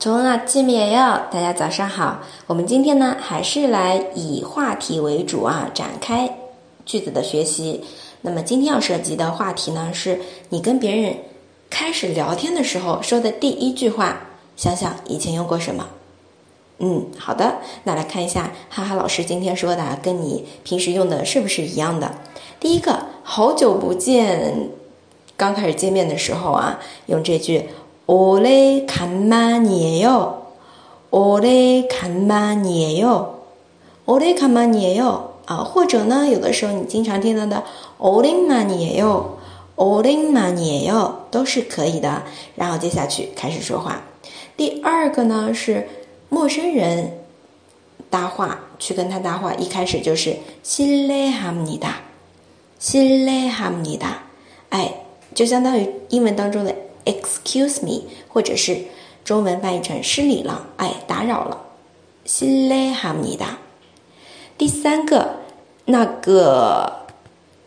从啊，见面哟！大家早上好。我们今天呢，还是来以话题为主啊，展开句子的学习。那么今天要涉及的话题呢，是你跟别人开始聊天的时候说的第一句话。想想以前用过什么？嗯，好的。那来看一下，哈哈老师今天说的，跟你平时用的是不是一样的？第一个，好久不见，刚开始见面的时候啊，用这句。 오래간만이에 요， 오래간만이에 요， 오래간만이에 요。 啊，或者呢，有的时候你经常听到的오랜만이에 요， 오랜만이에 요， 都是可以的。然后接下去开始说话。第二个呢是陌生人搭话，去跟他搭话，一开始就是실례합니 다， 실례합니 다。 哎，就相当于英文当中的。 Excuse me，或者是中文翻译成失礼了，哎，打扰了。辛勒哈姆尼达。第三个那个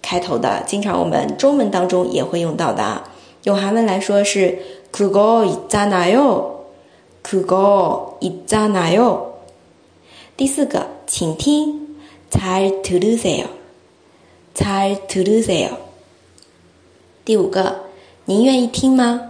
开头的，经常我们中文当中也会用到的啊。用韩文来说是그거있잖아 요， 그거있잖아 요。 第四个，请听，잘들으세 요， 잘들으세 요。 第五个，您愿意听吗？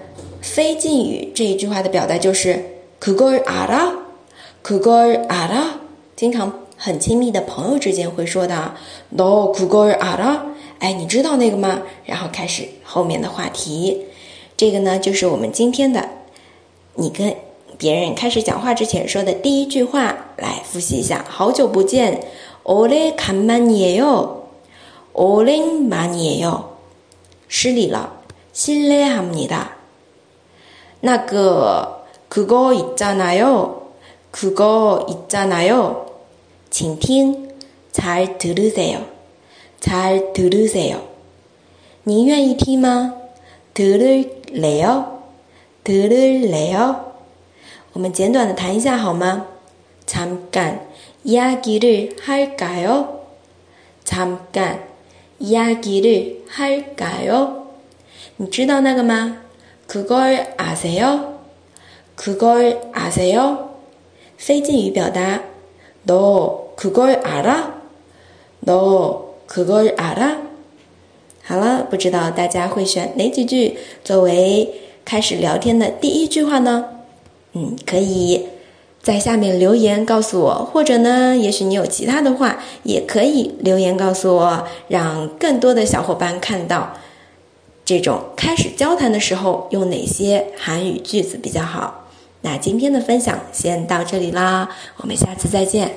非敬语这一句话的表达就是그걸알 아， 그걸알 아， 经常很亲密的朋友之间会说的。너그걸알 아？ 哎，你知道那个吗？然后开始后面的话题。这个呢，就是我们今天的，你跟别人开始讲话之前说的第一句话。来复习一下，好久不见，오래간만이 요， 오랜만이 요， 失礼了，실례합니 다。 那个그거있잖아 요， 그거있잖아 요， 请听，잘들으세 요， 잘들으세 요。 您愿意听吗？들을래 요， 들을래 요。 我们简短的谈一下好吗？잠깐이야기를할까 요？ 잠깐이야기를할까 요？ 你知道那个吗？ 그걸아세 요？ 그걸아세 요？ 非敬语表达，너그걸알 아？ 너그걸알 아？ 好了，不知道大家会选哪几句作为开始聊天的第一句话呢？嗯，可以在下面留言告诉我，或者呢，也许你有其他的话，也可以留言告诉我，让更多的小伙伴看到。 这种开始交谈的时候用哪些韩语句子比较好？那今天的分享先到这里啦，我们下次再见。